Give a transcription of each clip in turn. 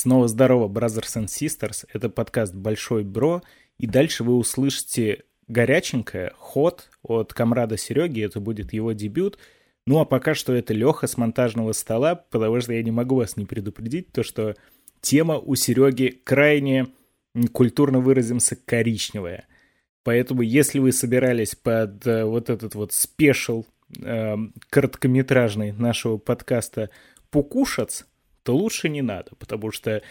Снова здорово, Brothers and Sisters. Это подкаст «Большой Бро». И дальше вы услышите горяченькое, ход от комрада Сереги. Это будет его дебют. Ну а пока что это Леха с монтажного стола, потому что я не могу вас не предупредить, то что тема у Сереги крайне, культурно выразимся, коричневая. Поэтому если вы собирались под э, вот этот вот спешл э, короткометражный нашего подкаста покушать, то лучше не надо, потому что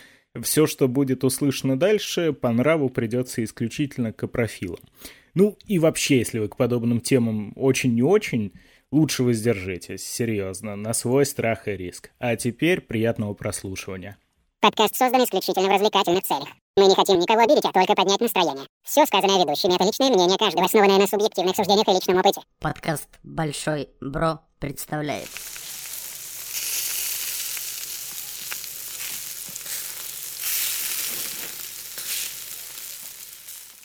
все, что будет услышано дальше, по нраву придется исключительно к профилам. Ну и вообще, если вы к подобным темам очень не очень, лучше воздержитесь, серьезно, на свой страх и риск. А теперь приятного прослушивания. Подкаст создан исключительно в развлекательных целях. Мы не хотим никого обидеть, а только поднять настроение. Все сказанное ведущими — это личное мнение каждого, основанное на субъективных суждениях и личном опыте. Подкаст «Большой Бро» представляет.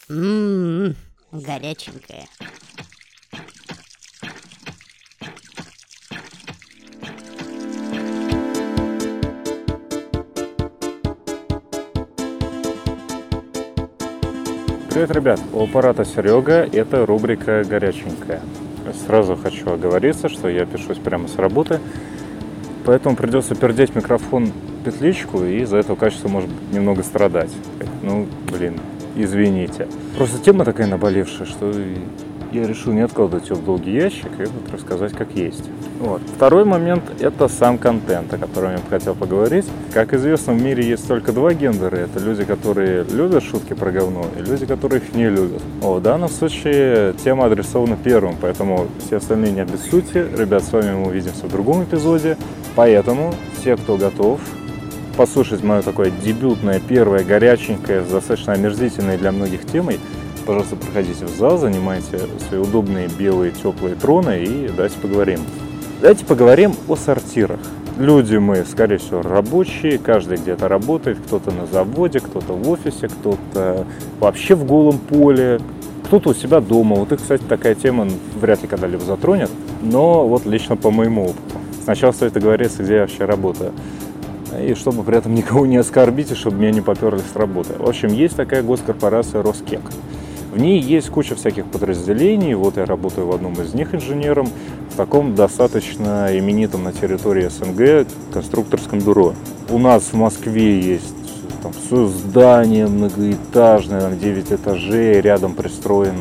Ммм, горяченькая. Привет, ребят! У аппарата Серега это рубрика «Горяченькая». Сразу хочу оговориться, что я пишусь прямо с работы, поэтому придется пердеть микрофон петличку, и из-за этого качество может немного страдать. Ну, блин, извините. Просто тема такая наболевшая, что я решил не откладывать ее в долгий ящик и вот рассказать как есть. Вот. Второй момент – это сам контент, о котором я бы хотел поговорить. Как известно, в мире есть только два гендера. Это люди, которые любят шутки про говно, и люди, которые их не любят. О, в данном случае тема адресована первым, поэтому все остальные не обессудьте. Ребят, с вами мы увидимся в другом эпизоде. Поэтому те, кто готов, послушать мое такое дебютное, первое, горяченькое, достаточно омерзительное для многих темой, пожалуйста, проходите в зал, занимайте свои удобные белые теплые троны и давайте поговорим. Давайте поговорим о сортирах. Люди мы, скорее всего, рабочие, каждый где-то работает, кто-то на заводе, кто-то в офисе, кто-то вообще в голом поле, кто-то у себя дома. Вот их, кстати, такая тема вряд ли когда-либо затронет, но вот лично по моему опыту. Сначала стоит договориться, где я вообще работаю и чтобы при этом никого не оскорбить, и чтобы меня не поперли с работы. В общем, есть такая госкорпорация Роскек. В ней есть куча всяких подразделений. Вот я работаю в одном из них инженером, в таком достаточно именитом на территории СНГ конструкторском бюро. У нас в Москве есть там все здание многоэтажное, там 9 этажей, рядом пристроен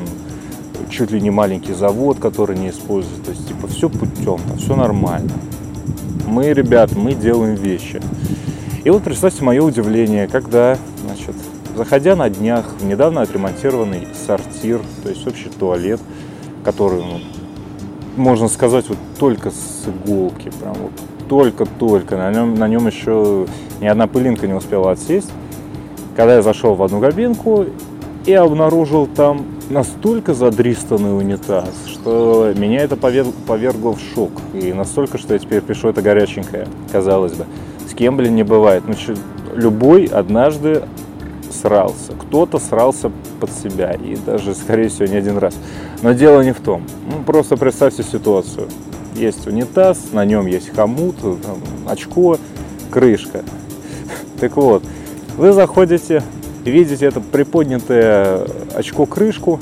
чуть ли не маленький завод, который не используется. То есть, типа, все путем, там все нормально мы, ребят, мы делаем вещи. И вот представьте мое удивление, когда, значит, заходя на днях в недавно отремонтированный сортир, то есть общий туалет, который, ну, можно сказать, вот только с иголки, прям вот только-только, на нем, на нем еще ни одна пылинка не успела отсесть. Когда я зашел в одну кабинку и обнаружил там настолько задристанный унитаз, что меня это повергло в шок. И настолько, что я теперь пишу это горяченькое, казалось бы. С кем, блин, не бывает. Ну, любой однажды срался. Кто-то срался под себя. И даже, скорее всего, не один раз. Но дело не в том. Ну, просто представьте ситуацию. Есть унитаз, на нем есть хомут, там, очко, крышка. Так вот, вы заходите, видите это приподнятое очко-крышку,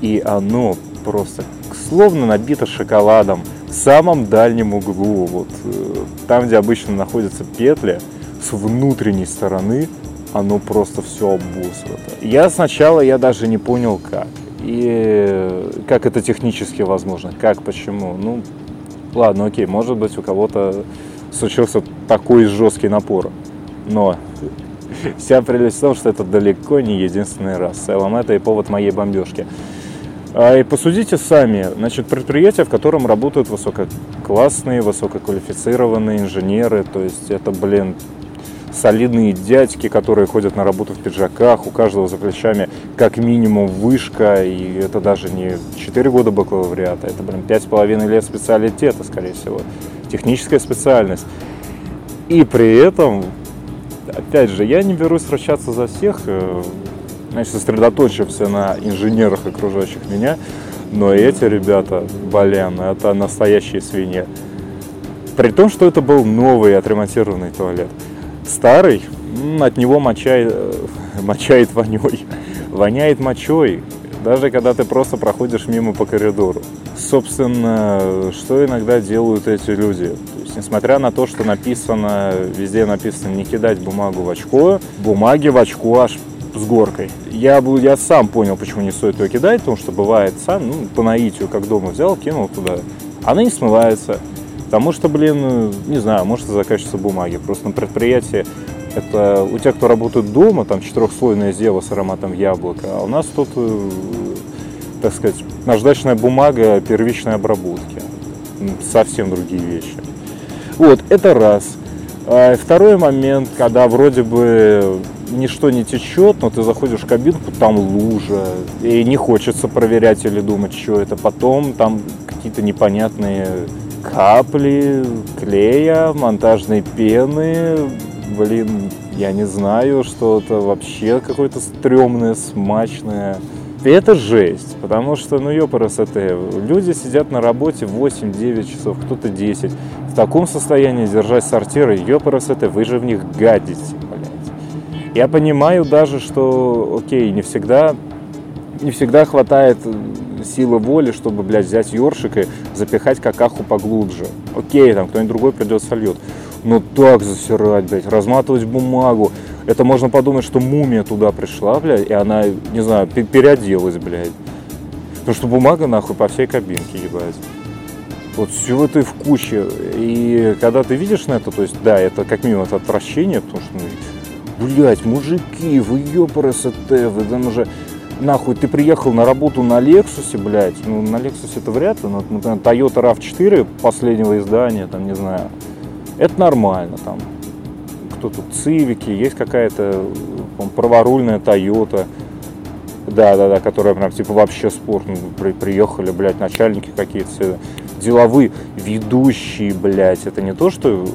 и оно просто словно набито шоколадом в самом дальнем углу, вот э, там, где обычно находятся петли, с внутренней стороны оно просто все обосрато. Я сначала, я даже не понял как. И как это технически возможно, как, почему. Ну, ладно, окей, может быть у кого-то случился такой жесткий напор. Но вся прелесть в том, что это далеко не единственный раз. В целом это и повод моей бомбежки. А, и посудите сами, значит, предприятие, в котором работают высококлассные, высококвалифицированные инженеры, то есть это, блин, солидные дядьки, которые ходят на работу в пиджаках, у каждого за плечами как минимум вышка, и это даже не 4 года бакалавриата, это, блин, 5,5 лет специалитета, скорее всего, техническая специальность. И при этом, опять же, я не берусь вращаться за всех, э, значит, сосредоточимся на инженерах, окружающих меня. Но эти ребята, блин, это настоящие свиньи. При том, что это был новый отремонтированный туалет. старый, от него мочает, мочает воней, воняет мочой, даже когда ты просто проходишь мимо по коридору. Собственно, что иногда делают эти люди? Есть, несмотря на то, что написано, везде написано не кидать бумагу в очко, бумаги в очко аж с горкой. Я, я сам понял, почему не стоит ее кидать, потому что бывает сам, ну, по наитию, как дома взял, кинул туда. Она не смывается. Потому что, блин, не знаю, может качества бумаги. Просто на предприятии это у тех, кто работает дома, там четырехслойное зело с ароматом яблока, а у нас тут, э, так сказать, наждачная бумага первичной обработки. Совсем другие вещи. Вот, это раз. А второй момент, когда вроде бы ничто не течет, но ты заходишь в кабинку, там лужа, и не хочется проверять или думать, что это. Потом там какие-то непонятные капли клея, монтажной пены, блин, я не знаю, что-то вообще какое-то стрёмное, смачное. И это жесть, потому что, ну, ёпарасоте, люди сидят на работе 8-9 часов, кто-то 10. Таком состоянии держать сортиры, ёпарасоте, вы же в них гадите, блядь. Я понимаю даже, что, окей, не всегда, не всегда хватает силы воли, чтобы, блядь, взять ёршик и запихать какаху поглубже. Окей, там кто-нибудь другой придет сольет. Но так засирать, блядь, разматывать бумагу. Это можно подумать, что мумия туда пришла, блядь, и она, не знаю, переоделась, блядь. Потому что бумага, нахуй, по всей кабинке, ебать. Вот все в куче. И когда ты видишь на это, то есть, да, это как минимум это отвращение, потому что, ну, блядь, мужики, вы ёпарасоте, вы там уже нахуй, ты приехал на работу на Лексусе, блядь, ну, на Лексусе это вряд ли, но, например, Toyota RAV4 последнего издания, там, не знаю, это нормально, там, кто тут, Цивики, есть какая-то праворульная Toyota, да-да-да, которая прям, типа, вообще спорт, ну, при, приехали, блядь, начальники какие-то, деловые, ведущие, блядь, это не то, что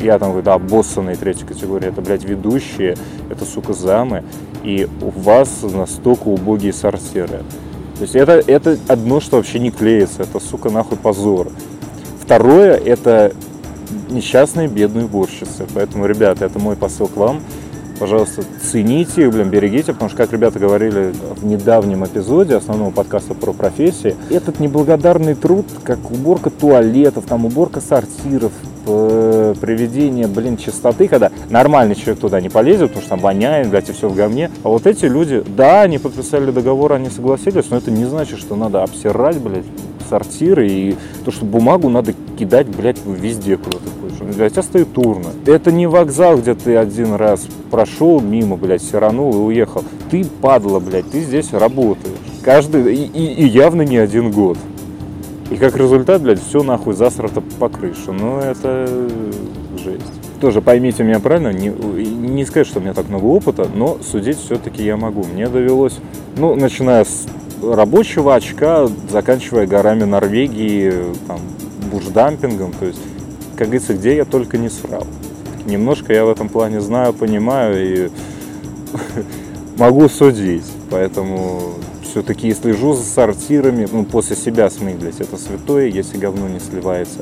я там, да, боссанные третьей категории, это, блядь, ведущие, это, сука, замы, и у вас настолько убогие сортиры. То есть это, это одно, что вообще не клеится, это, сука, нахуй позор. Второе, это несчастные бедные уборщицы. Поэтому, ребята, это мой посыл к вам. Пожалуйста, цените, блин, берегите, потому что, как ребята говорили в недавнем эпизоде основного подкаста про профессии, этот неблагодарный труд, как уборка туалетов, там уборка сортиров, э, приведение, блин, чистоты, когда нормальный человек туда не полезет, потому что там воняет, блядь, и все в говне. А вот эти люди, да, они подписали договор, они согласились, но это не значит, что надо обсирать, блядь, сортиры и то, что бумагу надо кидать, блядь, везде куда ты хочешь. Для тебя стоит урна. Это не вокзал, где ты один раз прошел мимо, блядь, сиранул и уехал. Ты падла, блядь, ты здесь работаешь. Каждый, и, и, и явно не один год. И как результат, блядь, все нахуй засрато по крыше. Ну, это жесть. Тоже поймите меня правильно, не, не сказать, что у меня так много опыта, но судить все-таки я могу. Мне довелось, ну, начиная с рабочего очка, заканчивая горами Норвегии, там, бушдампингом, то есть, как говорится, где я только не срал. Немножко я в этом плане знаю, понимаю и могу судить, поэтому все-таки слежу за сортирами, ну, после себя смыть, блядь, это святое, если говно не сливается,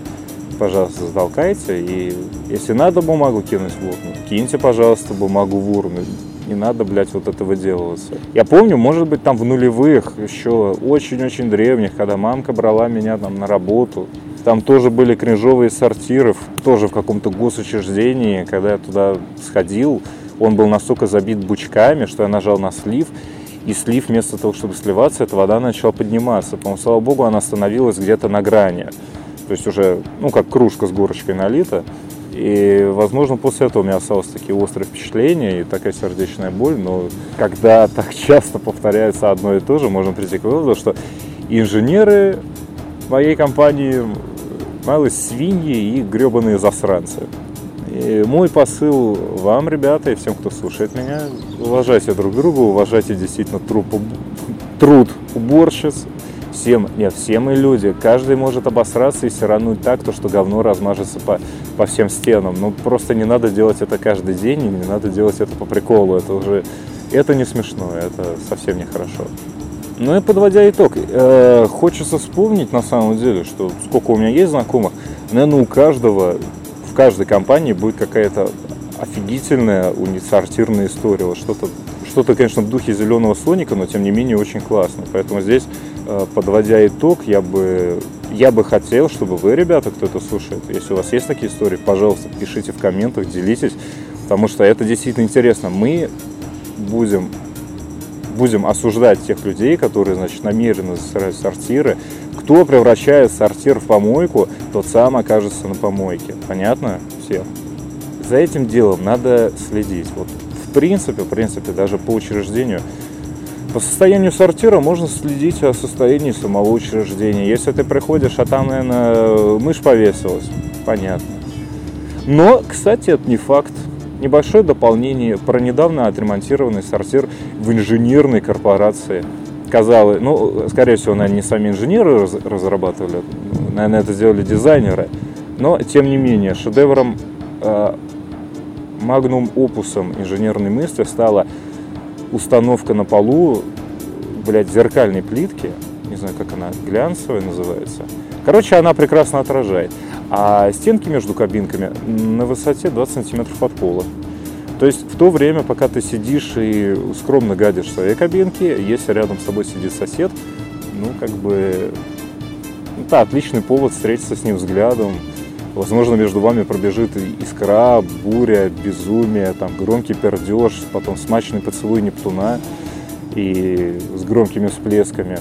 пожалуйста, затолкайте, и если надо бумагу кинуть в урну, киньте, пожалуйста, бумагу в урну, не надо, блядь, вот это выделываться. Я помню, может быть, там в нулевых, еще очень-очень древних, когда мамка брала меня там на работу, там тоже были кринжовые сортиры, тоже в каком-то госучреждении, когда я туда сходил, он был настолько забит бучками, что я нажал на слив, и слив вместо того, чтобы сливаться, эта вода начала подниматься. По-моему, слава богу, она остановилась где-то на грани. То есть уже, ну, как кружка с горочкой налита. И, возможно, после этого у меня осталось такие острые впечатления и такая сердечная боль. Но когда так часто повторяется одно и то же, можно прийти к выводу, что инженеры моей компании малые свиньи и гребаные засранцы. И мой посыл вам, ребята, и всем, кто слушает меня, уважайте друг друга, уважайте действительно труд, труд уборщиц, всем, нет, все мы люди, каждый может обосраться и сирануть так, то, что говно размажется по, по всем стенам. Ну, просто не надо делать это каждый день, и не надо делать это по приколу, это уже, это не смешно, это совсем нехорошо. Ну и подводя итог, э, хочется вспомнить на самом деле, что сколько у меня есть знакомых, наверное, у каждого, в каждой компании будет какая-то офигительная унисортирная история. Вот что-то, что-то, конечно, в духе зеленого слоника, но тем не менее очень классно. Поэтому здесь, э, подводя итог, я бы, я бы хотел, чтобы вы, ребята, кто это слушает, если у вас есть такие истории, пожалуйста, пишите в комментах, делитесь, потому что это действительно интересно. Мы будем будем осуждать тех людей, которые, значит, намеренно засирают сортиры. Кто превращает сортир в помойку, тот сам окажется на помойке. Понятно всем? За этим делом надо следить. Вот в принципе, в принципе, даже по учреждению по состоянию сортира можно следить о состоянии самого учреждения. Если ты приходишь, а там, наверное, мышь повесилась, понятно. Но, кстати, это не факт. Небольшое дополнение про недавно отремонтированный сортир в инженерной корпорации. Казалось, ну, скорее всего, наверное, не сами инженеры раз, разрабатывали, наверное, это сделали дизайнеры. Но, тем не менее, шедевром, э, магнум опусом инженерной мысли стала установка на полу, блядь, зеркальной плитки, не знаю, как она, глянцевая называется. Короче, она прекрасно отражает а стенки между кабинками на высоте 20 сантиметров от пола. То есть в то время, пока ты сидишь и скромно гадишь в своей кабинке, если рядом с тобой сидит сосед, ну, как бы, ну, да, отличный повод встретиться с ним взглядом. Возможно, между вами пробежит искра, буря, безумие, там, громкий пердеж, потом смачный поцелуй Нептуна и с громкими всплесками.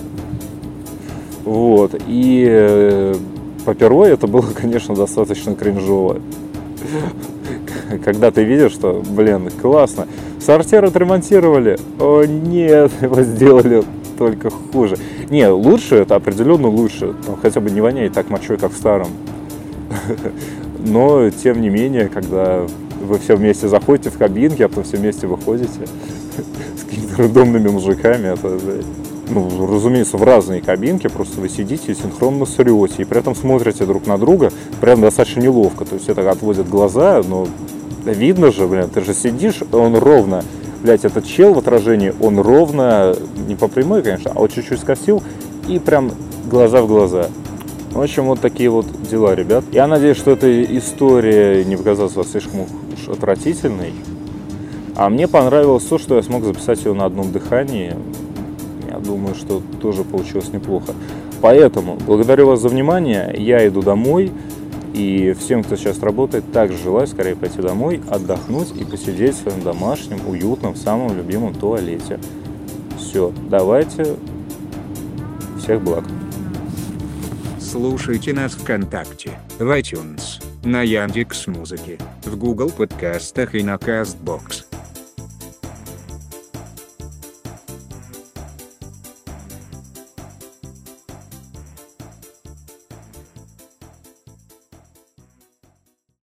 Вот. И э, по первой это было, конечно, достаточно кринжово. Когда ты видишь, что, блин, классно. Сортир отремонтировали. О, нет, его сделали только хуже. Не, лучше, это определенно лучше. Там хотя бы не воняет так мочой, как в старом. Но, тем не менее, когда вы все вместе заходите в кабинки, а потом все вместе выходите с какими-то рандомными мужиками, это, ну, разумеется, в разные кабинки, просто вы сидите и синхронно срете, и при этом смотрите друг на друга прям достаточно неловко. То есть это отводят глаза, но видно же, блин, ты же сидишь, он ровно, блядь, этот чел в отражении, он ровно, не по прямой, конечно, а вот чуть-чуть скосил, и прям глаза в глаза. В общем, вот такие вот дела, ребят. Я надеюсь, что эта история не показалась вас слишком уж отвратительной. А мне понравилось то, что я смог записать ее на одном дыхании думаю, что тоже получилось неплохо. Поэтому благодарю вас за внимание. Я иду домой. И всем, кто сейчас работает, также желаю скорее пойти домой, отдохнуть и посидеть в своем домашнем, уютном, самом любимом туалете. Все, давайте. Всех благ. Слушайте нас ВКонтакте, в iTunes, на Яндекс Музыке, в Google подкастах и на Castbox.